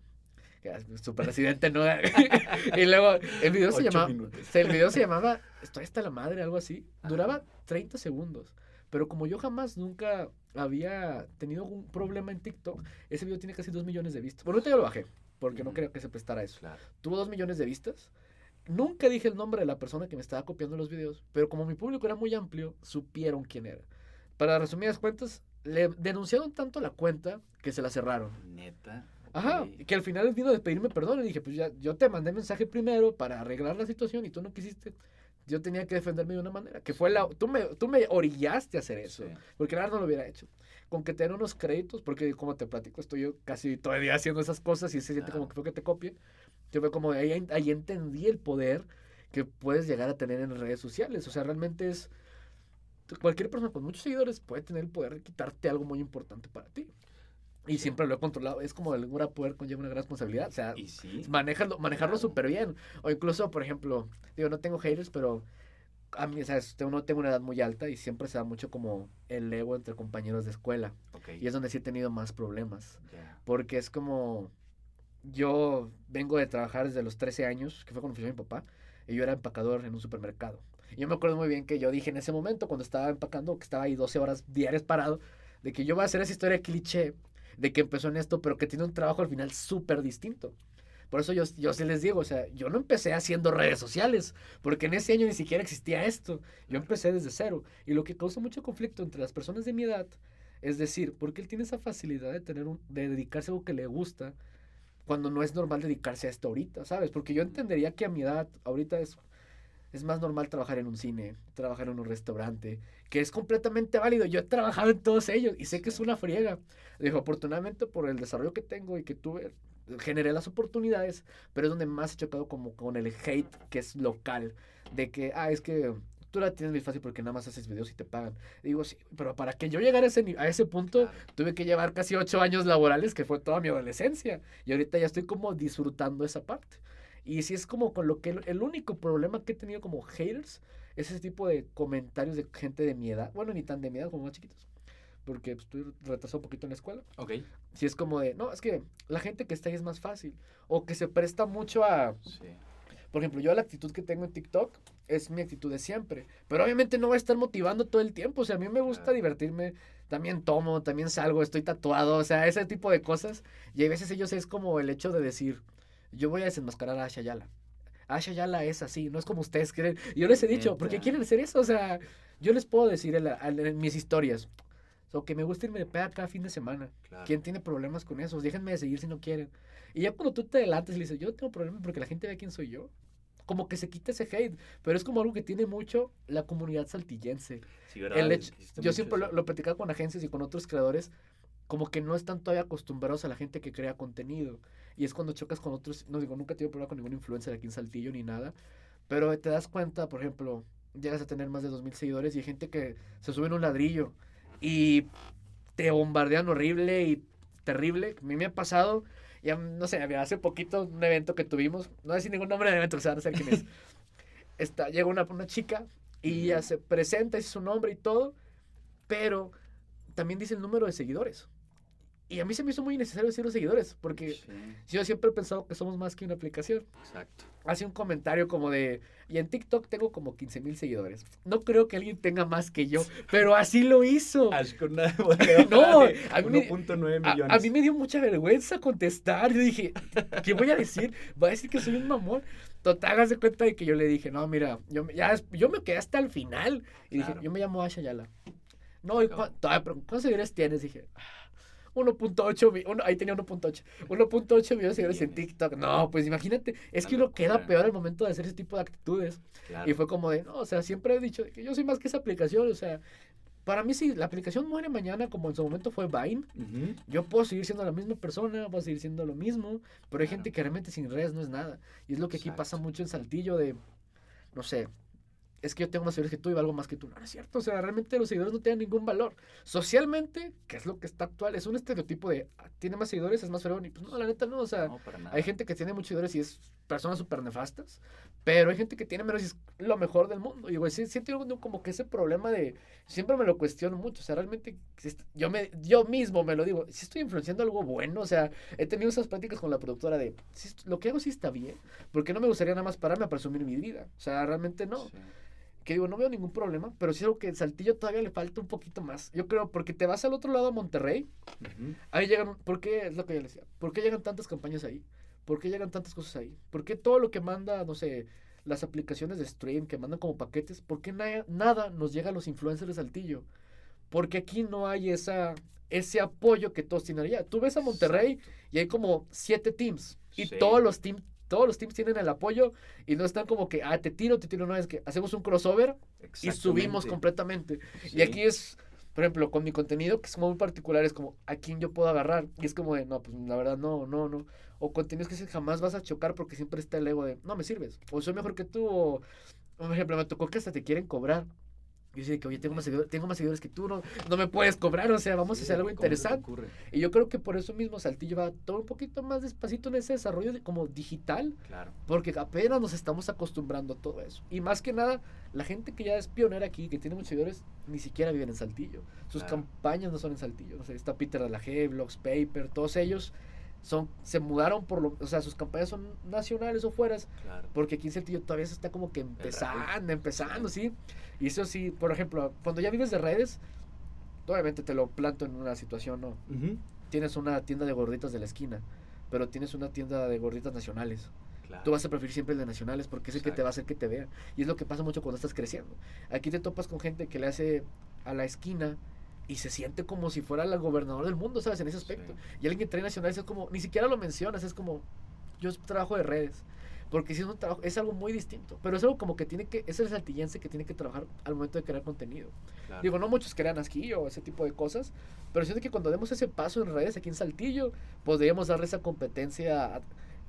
que super residente, ¿no? y luego el video se llamaba, el video se llamaba, estoy hasta la madre, algo así. Duraba 30 segundos. Pero como yo jamás nunca había tenido un problema en TikTok, ese video tiene casi 2 millones de vistas. Por ahorita ya lo bajé, porque no creo que se prestara eso. Tuvo 2 millones de vistas. Nunca dije el nombre de la persona que me estaba copiando los videos, pero como mi público era muy amplio, supieron quién era. Para resumir las cuentas, le denunciaron tanto la cuenta que se la cerraron.
Neta.
Ajá, que al final vino a pedirme perdón y dije, pues ya, yo te mandé mensaje primero para arreglar la situación y tú no quisiste. Yo tenía que defenderme de una manera, que fue la... Tú me, tú me orillaste a hacer eso, porque nada no lo hubiera hecho. Con que te den unos créditos, porque como te platico, estoy yo casi todo el día haciendo esas cosas y se siente como que fue que te copie. Yo veo como ahí, ahí entendí el poder que puedes llegar a tener en redes sociales. O sea, realmente es... Cualquier persona con muchos seguidores puede tener el poder de quitarte algo muy importante para ti. Y siempre lo he controlado. Es como el gran poder conlleva una gran responsabilidad. O sea, manejarlo, manejarlo súper bien. O incluso, por ejemplo, digo, no tengo haters, pero a mí, ¿sabes? Tengo, tengo una edad muy alta y siempre se da mucho como el ego entre compañeros de escuela. Y es donde sí he tenido más problemas. Porque es como yo vengo de trabajar desde los 13 años, que fue cuando fui mi papá, y yo era empacador en un supermercado. Y yo me acuerdo muy bien que yo dije en ese momento, cuando estaba empacando, que estaba ahí 12 horas diarias parado, de que yo voy a hacer esa historia cliché de que empezó en esto, pero que tiene un trabajo al final súper distinto. Por eso yo, yo sí les digo, o sea, yo no empecé haciendo redes sociales, porque en ese año ni siquiera existía esto. Yo empecé desde cero. Y lo que causa mucho conflicto entre las personas de mi edad es decir, porque él tiene esa facilidad de, tener un, de dedicarse a algo que le gusta, cuando no es normal dedicarse a esto ahorita, ¿sabes? Porque yo entendería que a mi edad, ahorita es, es más normal trabajar en un cine, trabajar en un restaurante, que es completamente válido. Yo he trabajado en todos ellos y sé que es una friega. Dijo, afortunadamente por el desarrollo que tengo y que tuve, generé las oportunidades, pero es donde más he chocado como con el hate que es local, de que, ah, es que tú la tienes muy fácil porque nada más haces videos y te pagan. digo, sí, pero para que yo llegara a ese, a ese punto, tuve que llevar casi ocho años laborales, que fue toda mi adolescencia. Y ahorita ya estoy como disfrutando esa parte. Y si es como con lo que el, único problema que he tenido como haters es ese tipo de comentarios de gente de mi edad. Bueno, ni tan de mi edad como más chiquitos. Porque pues, estoy retrasado un poquito en la escuela.
Ok.
Si es como de, no, es que la gente que está ahí es más fácil. O que se presta mucho a... Sí por ejemplo, yo la actitud que tengo en TikTok es mi actitud de siempre. Pero obviamente no voy a estar motivando todo el tiempo. O sea, a mí me gusta divertirme. También tomo, también salgo, estoy tatuado. O sea, ese tipo de cosas. Y a veces ellos es como el hecho de decir, yo voy a desenmascarar a Asha Yala. Asha Yala es así, no es como ustedes creen. Yo les he dicho, ¿por qué quieren hacer eso? O sea, yo les puedo decir en, mis historias, o que me gusta irme de peda cada fin de semana. ¿Quién tiene problemas con eso? Déjenme de seguir si no quieren. Y ya cuando tú te delates y le dices, yo tengo problemas porque la gente ve quién soy yo. Como que se quita ese hate, pero es como algo que tiene mucho la comunidad saltillense.
Sí, ¿verdad?
El hecho- yo siempre lo, lo platicaba con agencias y con otros creadores, como que no están todavía acostumbrados a la gente que crea contenido. Y es cuando chocas con otros, no digo, nunca he tenido problema con ningún influencer aquí en Saltillo ni nada, pero te das cuenta, por ejemplo, llegas a tener más de 2.000 seguidores y hay gente que se sube en un ladrillo y te bombardean horrible y terrible. A mí me ha pasado, ya no sé, había hace poquito un evento que tuvimos, no decir ningún nombre del evento, que se van a saber quién es. Está, llega una, una chica y ella se presenta, dice su nombre y todo, pero también dice el número de seguidores. Y a mí se me hizo muy innecesario decir los seguidores, porque
Sí,
yo siempre he pensado que somos más que una aplicación.
exacto.
Hace un comentario como de, y en TikTok tengo como 15 mil seguidores. No creo que alguien tenga más que yo, pero así lo hizo.
Así con una
No, a mí me-
1.9
A,
millones.
a mí me dio mucha vergüenza contestar. Yo dije, ¿qué voy a decir? Voy a decir que soy un mamón. Total, hagas de cuenta de que yo le dije, no, mira, yo, ya, yo me quedé hasta el final. Y dije,
Claro.
yo me llamo Asha Yala. No, ¿y ¿cuántos seguidores tienes? Dije, "Ah, 1.8, mi- uno- ahí tenía 1.8. 1.8 millones de seguidores en. TikTok. No, pues imagínate, es que uno queda peor al momento de hacer ese tipo de actitudes.
Claro.
Y fue como de, no, o sea, siempre he dicho que yo soy más que esa aplicación. O sea, para mí, si la aplicación muere mañana, como en su momento fue Vine, yo puedo seguir siendo la misma persona, puedo seguir siendo lo mismo, pero hay
Claro.
gente que realmente sin redes no es nada. Y es lo que aquí pasa mucho en Saltillo de, no sé, es que yo tengo más seguidores que tú y valgo más que tú. No, no es cierto, o sea, realmente los seguidores no tienen ningún valor. Socialmente, que es lo que está actual, es un estereotipo de, ah, tiene más seguidores, es más fregón. Y pues no, la neta no, o sea,
No,
hay gente que tiene muchos seguidores y es personas súper nefastas, pero hay gente que tiene menos y es lo mejor del mundo. Y güey, sí, sí tengo como que ese problema de, siempre me lo cuestiono mucho, o sea, realmente yo, me, yo mismo me lo digo, si estoy influenciando algo bueno, o sea, he tenido esas prácticas con la productora de, est- lo que hago sí está bien, porque no me gustaría nada más pararme a presumir mi vida, o sea, realmente no.
Sí.
Que digo, no veo ningún problema, pero sí algo que Saltillo todavía le falta un poquito más. Yo creo, porque te vas al otro lado a Monterrey. Ahí llegan, ¿por qué? Es lo que yo le decía. ¿Por qué llegan tantas campañas ahí? ¿Por qué llegan tantas cosas ahí? ¿Por qué todo lo que manda, no sé, las aplicaciones de stream que mandan como paquetes, por qué na- nada nos llega a los influencers de Saltillo? Porque aquí no hay esa, ese apoyo que todos tienen allá. Tú ves a Monterrey y hay como siete teams y
Sí.
todos los teams todos los teams tienen el apoyo y no están como que, ah, te tiro, te tiro, no, es que hacemos un crossover y subimos completamente.
Sí.
Y aquí es, por ejemplo, con mi contenido, que es como muy particular, es como, ¿a quién yo puedo agarrar? Y es como de, no, pues la verdad, no, no, no. O contenidos que jamás vas a chocar porque siempre está el ego de, no me sirves. O soy mejor que tú, o, por ejemplo, me tocó que hasta te quieren cobrar. Yo decía que, oye, tengo más, seguidores, tengo más seguidores que tú, no, no me puedes cobrar, o sea, vamos a
Sí,
hacer algo
¿cómo se te
interesante. Y yo creo que por eso mismo Saltillo va todo un poquito más despacito en ese desarrollo de- como digital,
Claro.
porque apenas nos estamos acostumbrando a todo eso. Y más que nada, la gente que ya es pionera aquí, que tiene muchos seguidores, ni siquiera viven en Saltillo. Sus
Claro.
campañas no son en Saltillo. O sea, está Peter de la G, Blogs Paper, todos ellos son, se mudaron por lo, o sea, sus campañas son nacionales o fueras,
Claro.
porque aquí en Saltillo todavía se está como que empezando, empezando, sí. Y eso sí, por ejemplo, cuando ya vives de redes, obviamente te lo planto en una situación, ¿no?
Ujú.
Tienes una tienda de gorditas de la esquina, pero tienes una tienda de gorditas nacionales.
Claro.
Tú vas a preferir siempre el de nacionales porque es el que te
Exacto.
va a hacer que te vean. Y es lo que pasa mucho cuando estás creciendo. Aquí te topas con gente que le hace a la esquina y se siente como si fuera el gobernador del mundo, ¿sabes? En ese aspecto.
Sí.
Y alguien que trae nacionales es como, ni siquiera lo mencionas, es como, yo trabajo de redes. Porque si es un trabajo, es algo muy distinto. Pero es algo como que tiene que, es el saltillense que tiene que trabajar al momento de crear contenido.
Claro.
Digo, no muchos crean aquí o ese tipo de cosas, pero siento que cuando demos ese paso en redes aquí en Saltillo, podríamos darle esa competencia a,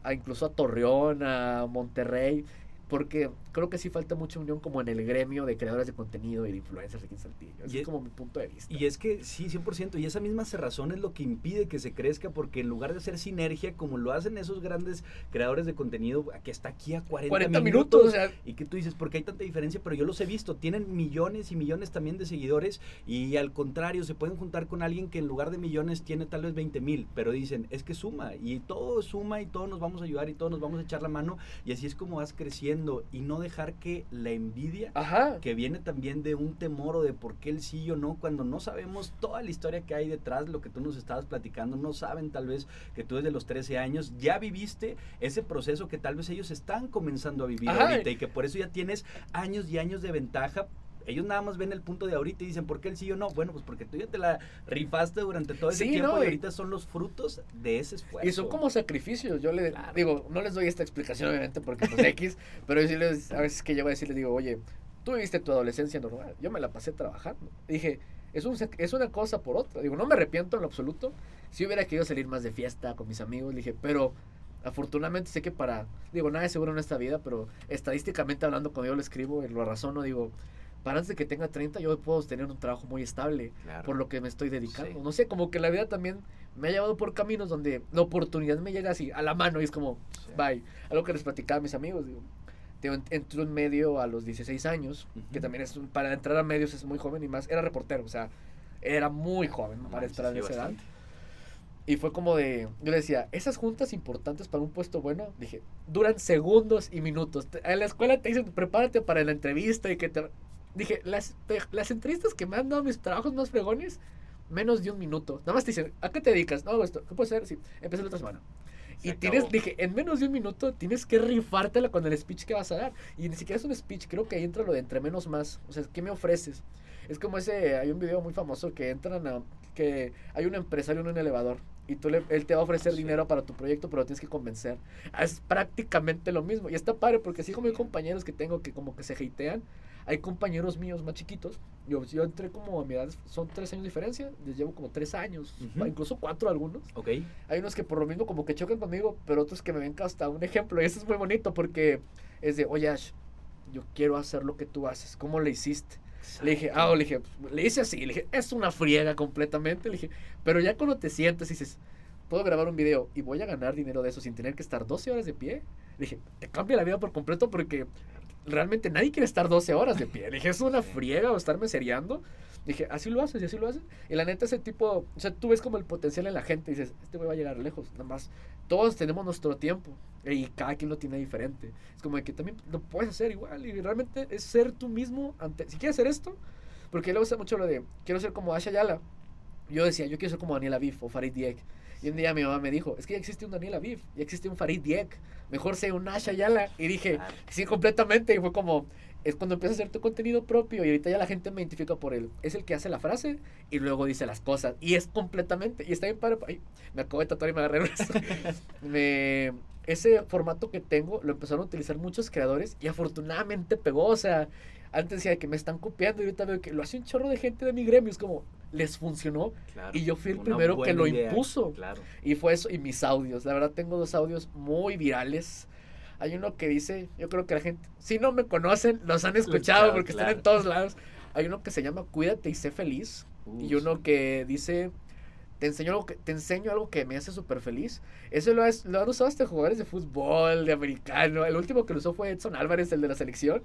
a incluso a Torreón, a Monterrey, porque creo que sí falta mucha unión como en el gremio de creadores de contenido y de influencers aquí en Saltillo. Ese
Y
es como mi punto de vista.
Y es que sí, 100%. Y esa misma cerrazón es lo que impide que se crezca, porque en lugar de hacer sinergia, como lo hacen esos grandes creadores de contenido, que está aquí a 40,
40
minutos,
minutos, o sea,
y que tú dices, ¿por qué hay tanta diferencia? Pero yo los he visto, tienen millones y millones también de seguidores, y al contrario, se pueden juntar con alguien que en lugar de millones tiene tal vez 20 mil, pero dicen, es que suma, y todo suma, y todos nos vamos a ayudar, y todos nos vamos a echar la mano, y así es como vas creciendo, y no dejar que la envidia
ajá.
que viene también de un temor o de por qué el sí o no, cuando no sabemos toda la historia que hay detrás, lo que tú nos estabas platicando, no saben tal vez que tú desde los 13 años ya viviste ese proceso que tal vez ellos están comenzando a vivir
Ajá.
ahorita y que por eso ya tienes años y años de ventaja ellos nada más ven el punto de ahorita y dicen, ¿por qué el sí o no? Bueno, pues porque tú ya te la rifaste durante todo ese
Sí,
tiempo
no,
y ahorita son los frutos de ese esfuerzo.
Y son como sacrificios. Yo le
Claro.
digo, no les doy esta explicación, obviamente, porque pues X, pero yo sí les, a veces que llego a decirles, digo, oye, tú viviste tu adolescencia normal, yo me la pasé trabajando. Dije, es, un, es una cosa por otra. Digo, no me arrepiento en lo absoluto. Si hubiera querido salir más de fiesta con mis amigos, dije, pero afortunadamente sé que para, digo, nada es seguro en esta vida, pero estadísticamente hablando, cuando yo lo escribo, lo razono, digo, para antes de que tenga 30, yo puedo tener un trabajo muy estable
Claro.
por lo que me estoy dedicando.
Sí.
No sé, como que la vida también me ha llevado por caminos donde la oportunidad me llega así, a la mano, y es como,
Sí.
bye. Algo que les platicaba a mis amigos, digo, digo, en- medio a los 16 años, que también es, para entrar a medios es muy joven y más, era reportero, o sea, era muy joven
No
para
manches,
estar en
sí,
esa edad. Y fue como de, yo le decía, esas juntas importantes para un puesto bueno, dije, duran segundos y minutos. En la escuela te dicen, prepárate para la entrevista y que te... Dije, las, las entrevistas que me han dado mis trabajos más fregones, menos de un minuto. Nada más te dicen, ¿a qué te dedicas? No, hago esto. ¿Qué puede ser? Sí, empecé la otra semana.
Se
Y tienes,
acabó.
dije, en menos de un minuto tienes que rifártela con el speech que vas a dar. Y ni siquiera es un speech, creo que ahí entra lo de entre menos más. O sea, ¿qué me ofreces? Es como ese, hay un video muy famoso que entran a, que hay un empresario en un elevador y tú le, él te va a ofrecer
Sí.
dinero para tu proyecto, pero lo tienes que convencer. Ah, Es prácticamente lo mismo. Y está padre porque así como hay compañeros que tengo que como que se hatean, hay compañeros míos más chiquitos. Yo, yo entré como a mi edad, son tres años de diferencia, les llevo como tres años,
Ujú.
incluso cuatro algunos.
Ok.
Hay unos que por lo mismo como que chocan conmigo, pero otros que me ven hasta un ejemplo. Y eso es muy bonito porque es de, oye Ash, yo quiero hacer lo que tú haces. ¿Cómo le hiciste? Le dije, ah, le dije, le hice así. Le dije, es una friega completamente. Le dije, pero ya cuando te sientes y dices, puedo grabar un video y voy a ganar dinero de eso sin tener que estar 12 horas de pie. Le dije, te cambia la vida por completo porque realmente nadie quiere estar 12 horas de pie. Dije, es una friega o estarme seriando. Dije, así lo haces y así lo haces. Y la neta, ese tipo, o sea, tú ves como el potencial en la gente dices, este güey va a llegar lejos. Nada más, todos tenemos nuestro tiempo y cada quien lo tiene diferente. Es como que también lo puedes hacer igual y realmente es ser tú mismo ante, si quieres hacer esto, porque luego usa mucho lo de, quiero ser como Asha Yala. Yo decía, yo quiero ser como Daniel Aviv o Farid Diek. Y un día mi mamá me dijo, es que ya existe un Daniel Aviv, ya existe un Farid Diek, mejor sea un Asha Yala. Y dije,
Claro.
sí, completamente. Y fue como, es cuando empiezas a hacer tu contenido propio y ahorita ya la gente me identifica por él. Es el que hace la frase y luego dice las cosas. Y es completamente, y está bien padre. Ay, me acabo de tatuar y me agarré el brazo. me, ese formato que tengo lo empezaron a utilizar muchos creadores y afortunadamente pegó. O sea, antes decía que me están copiando y ahorita veo que lo hace un chorro de gente de mi gremio. Es como, les funcionó
Claro.
y yo fui el primero que lo
idea,
impuso.
Claro.
Y fue eso, y mis audios. La verdad, tengo dos audios muy virales. Hay uno que dice, yo creo que la gente, si no me conocen, los han escuchado porque están en todos lados. Hay uno que se llama Cuídate y sé feliz. y uno que dice, te enseño algo que, te enseño algo que me hace súper feliz. Eso lo, has- lo han usado hasta jugadores de fútbol, de americano. El último que lo usó fue Edson Álvarez, el de la selección.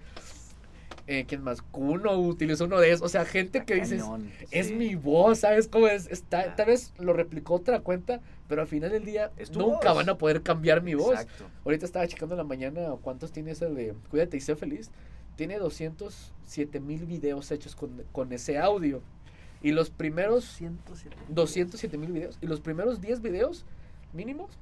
Eh, ¿Quién más? Kuno utilizó uno de esos. O sea, gente que dices,
Cañón,
es
sí.
mi voz, ¿sabes cómo es? Está,
Claro.
Tal vez lo replicó otra cuenta, pero al final del día
Es
nunca
voz.
van a poder cambiar mi voz.
Exacto.
Ahorita estaba checando en la mañana cuántos tiene ese de Cuídate y sé feliz. Tiene 207 mil videos hechos con, con ese audio. Y los primeros
107.
207 mil videos. Y los primeros 10 videos mínimos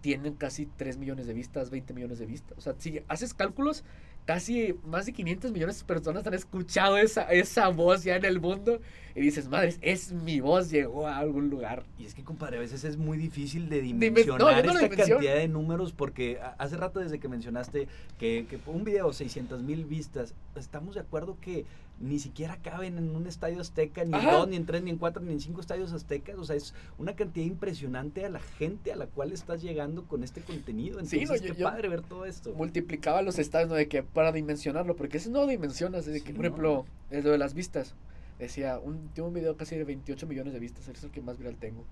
tienen casi 3 millones de vistas, 20 millones de vistas. O sea, si haces cálculos, casi más de 500 millones de personas han escuchado esa, esa voz ya en el mundo. Y dices, madres, es mi voz, llegó a algún lugar.
Y es que, compadre, a veces es muy difícil de
Dimen-
dimensionar
no,
esta cantidad de números porque hace rato desde que mencionaste que, que un video 600 mil vistas, estamos de acuerdo que ni siquiera caben en un estadio azteca, ni en dos, ni en tres, ni en cuatro, ni en cinco estadios aztecas. O sea, es una cantidad impresionante a la gente a la cual estás llegando con este contenido.
Sí,
Entonces,
no, yo-
qué
yo-
padre ver todo esto.
Multiplicaba los estadios, ¿no? De que para dimensionarlo, porque eso no dimensionas.
Sí,
que, por
no.
ejemplo, es lo de las vistas. Decía, un, tengo un video casi de 28 millones de vistas, es el que más viral tengo.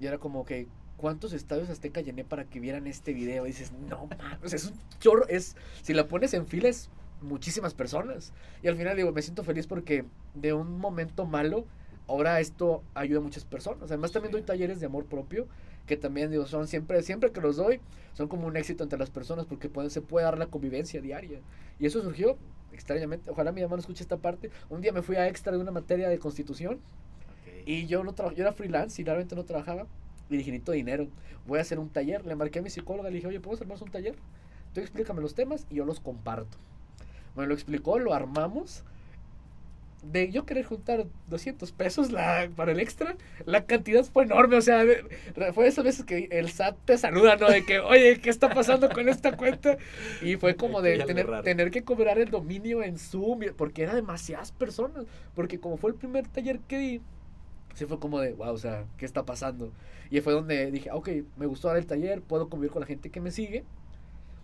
Y era como que, ¿cuántos estadios azteca llené para que vieran este video? Y dices, no mames, es un chorro, es, si la pones en fila es muchísimas personas. Y al final digo, me siento feliz porque de un momento malo, ahora esto ayuda a muchas personas. Además también
Sí.
doy talleres de amor propio, que también digo, son siempre, siempre que los doy, son como un éxito entre las personas porque pueden, se puede dar la convivencia diaria. Y eso surgió extrañamente, ojalá mi mamá no escuche esta parte. Un día me fui a extra de una materia de constitución
Ok.
y yo no yo era freelance y realmente no trabajaba. Y dije, necesito dinero. Voy a hacer un taller. Le marqué a mi psicóloga. Le dije, oye, ¿podemos armar un taller? Tú explícame los temas y yo los comparto. Me lo explicó, lo armamos. De yo querer juntar 200 pesos la, para el extra, la cantidad fue enorme. O sea, fue esas veces que el SAT te saluda, ¿no? De que, oye, ¿qué está pasando con esta cuenta? Y fue como de tener, tener que cobrar el dominio en Zoom, porque era demasiadas personas. Porque como fue el primer taller que di, se fue como de, wow, o sea, ¿qué está pasando? Y fue donde dije, ok, me gustó dar el taller, puedo convivir con la gente que me sigue,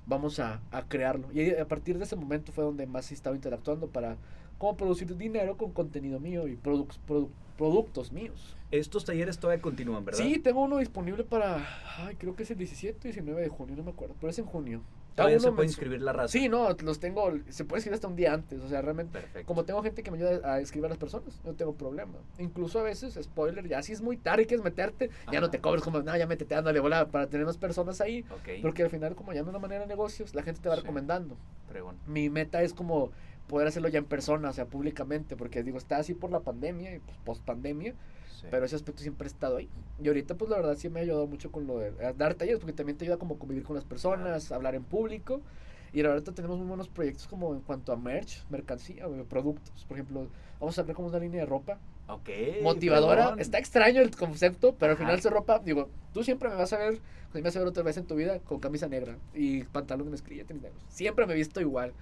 vamos a, a crearlo. Y a partir de ese momento fue donde más estaba interactuando para cómo producir dinero con contenido mío y productos míos.
Estos talleres todavía continúan, ¿verdad?
Sí, tengo uno disponible para, ay, creo que es el 17 y 19 de junio, no me acuerdo, pero es en junio.
Todavía se puede inscribir la raza.
Sí, no, los tengo, se puede inscribir hasta un día antes, o sea, realmente, como tengo gente que me ayuda a escribir a las personas, no tengo problema. Incluso a veces, spoiler, ya si es muy tarde y quieres meterte, ya no te cobres como, no, ya métete, ándale, bola, para tener más personas ahí. Porque al final, como ya no es una manera de negocios, la gente te va recomendando. Mi meta es como poder hacerlo ya en persona, o sea, públicamente, porque digo, está así por la pandemia y pues, post pandemia, pero ese aspecto siempre ha estado ahí. Y ahorita, pues la verdad, sí me ha ayudado mucho con lo de dar talleres, porque también te ayuda como convivir con las personas, hablar en público. Y ahorita tenemos muy buenos proyectos como en cuanto a merch, mercancía, productos. Por ejemplo, vamos a ver como una línea de ropa.
Ok.
Motivadora. Está extraño el concepto, pero al final esa ropa, digo, tú siempre me vas a ver, me vas a ver otra vez en tu vida con camisa negra y pantalón de mezclilla, Siempre me he visto igual.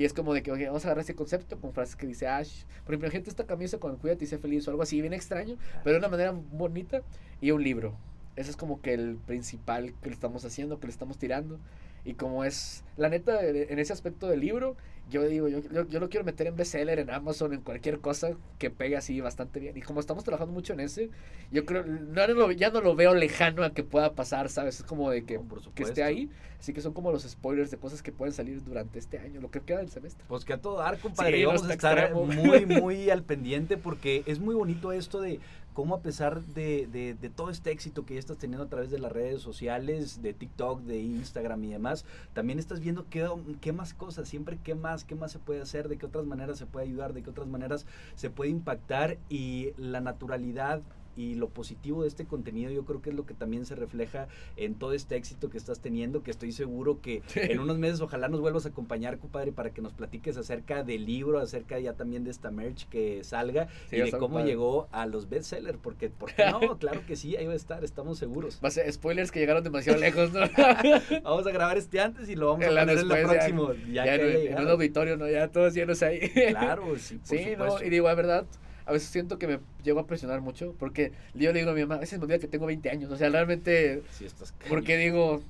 Y es como de que, vamos a agarrar ese concepto con frases que dice Ash. Por ejemplo, gente esta camisa con cuídate y sé feliz o algo así, bien extraño, pero de una manera bonita. Y un libro. Ese es como que el principal que le estamos haciendo, que le estamos tirando. Y como es, la neta, en ese aspecto del libro, yo digo, yo, yo, lo quiero meter en bestseller, en Amazon, en cualquier cosa que pegue así bastante bien. Y como estamos trabajando mucho en ese, yo creo, no, ya no lo veo lejano a que pueda pasar, ¿sabes? Es como de que, que esté ahí. Así que son como los spoilers de cosas que pueden salir durante este año, lo que queda del semestre.
Pues que a todo dar, compadre. vamos a estar muy, muy al pendiente porque es muy bonito esto de cómo a pesar de, todo este éxito que ya estás teniendo a través de las redes sociales, de TikTok, de Instagram y demás, también estás viendo qué, qué más cosas, siempre qué más, qué más se puede hacer, de qué otras maneras se puede ayudar, de qué otras maneras se puede impactar y la naturalidad y lo positivo de este contenido yo creo que es lo que también se refleja en todo este éxito que estás teniendo, que estoy seguro que en unos meses ojalá nos vuelvas a acompañar, compadre, para que nos platiques acerca del libro, acerca ya también de esta merch que salga y de cómo llegó a los bestsellers, porque, porque no, claro que sí, ahí va a estar, estamos seguros.
Va a ser spoilers que llegaron demasiado lejos, ¿no?
vamos a grabar este antes y lo vamos a poner en el próximo.
Ya, en, un auditorio, ¿no? Ya todos llenos ahí.
Claro, sí,
por Sí, no, y digo, la verdad a veces siento que me llego a presionar mucho porque yo le digo a mi mamá, a veces me olvida que tengo 20 años, o sea, realmente,
sí, estás
porque digo,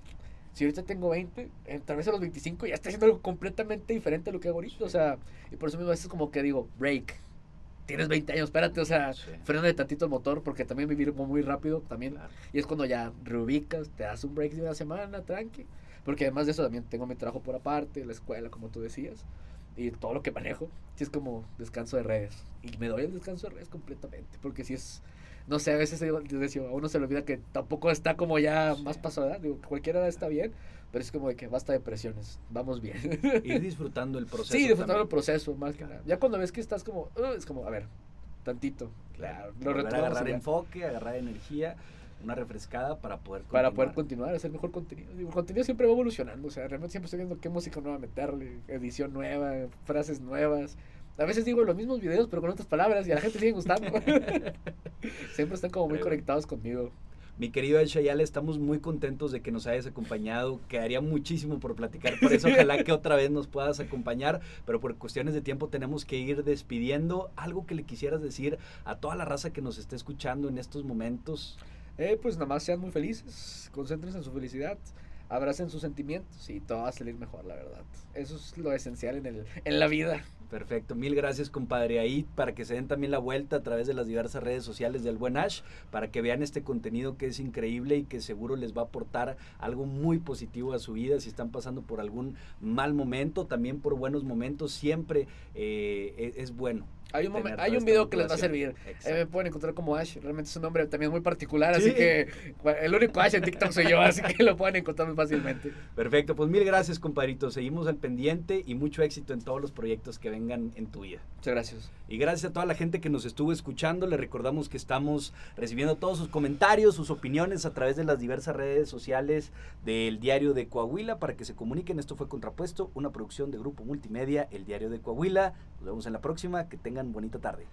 si ahorita tengo 20, eh, tal vez a los 25 ya está haciendo algo completamente diferente a lo que hago ahorita, o sea, y por eso mismo a veces como que digo, break, tienes 20 años, espérate, o sea, sí. de tantito el motor porque también vivir muy rápido también, y es cuando ya reubicas, te das un break de una semana, tranqui, porque además de eso también tengo mi trabajo por aparte, la escuela, como tú decías, y todo lo que manejo, si es como descanso de redes. Y me doy el descanso de redes completamente, porque si es, no sé, a veces a uno se le olvida que tampoco está como ya más pasada, digo, cualquier edad está bien, pero es como de que basta de presiones, vamos bien.
Ir disfrutando el proceso.
Sí, disfrutando el proceso, más que nada. Ya cuando ves que estás como, uh, es como, a ver, tantito.
Claro, lo agarrar enfoque, agarrar energía una refrescada para poder
continuar. Para poder continuar, hacer mejor contenido. el contenido siempre va evolucionando, o sea, realmente siempre estoy viendo qué música nueva meterle, edición nueva, frases nuevas. A veces digo los mismos videos, pero con otras palabras, y a la gente sigue gustando. siempre están como muy conectados conmigo.
Mi querido El Shayal, estamos muy contentos de que nos hayas acompañado. Quedaría muchísimo por platicar, por eso ojalá que otra vez nos puedas acompañar, pero por cuestiones de tiempo tenemos que ir despidiendo. Algo que le quisieras decir a toda la raza que nos esté escuchando en estos momentos.
Eh, pues nada más sean muy felices, concéntrense en su felicidad, abracen sus sentimientos y todo va a salir mejor, la verdad. Eso es lo esencial en, el, en la vida.
Perfecto, mil gracias compadre ahí para que se den también la vuelta a través de las diversas redes sociales del Buen Ash, para que vean este contenido que es increíble y que seguro les va a aportar algo muy positivo a su vida si están pasando por algún mal momento, también por buenos momentos, siempre eh, e, es bueno
hay un, hay un video que les va a servir. Eh, me pueden encontrar como Ash. Realmente es un nombre también muy particular. Así que el único Ash en TikTok soy yo. así que lo pueden encontrar muy fácilmente.
Perfecto. Pues mil gracias, compadrito. Seguimos al pendiente y mucho éxito en todos los proyectos que vengan. en tu vida.
Muchas gracias.
Y gracias a toda la gente que nos estuvo escuchando. Le recordamos que estamos recibiendo todos sus comentarios, sus opiniones a través de las diversas redes sociales del Diario de Coahuila para que se comuniquen. Esto fue Contrapuesto, una producción de Grupo Multimedia, el Diario de Coahuila. Nos vemos en la próxima. Que tengan bonita tarde.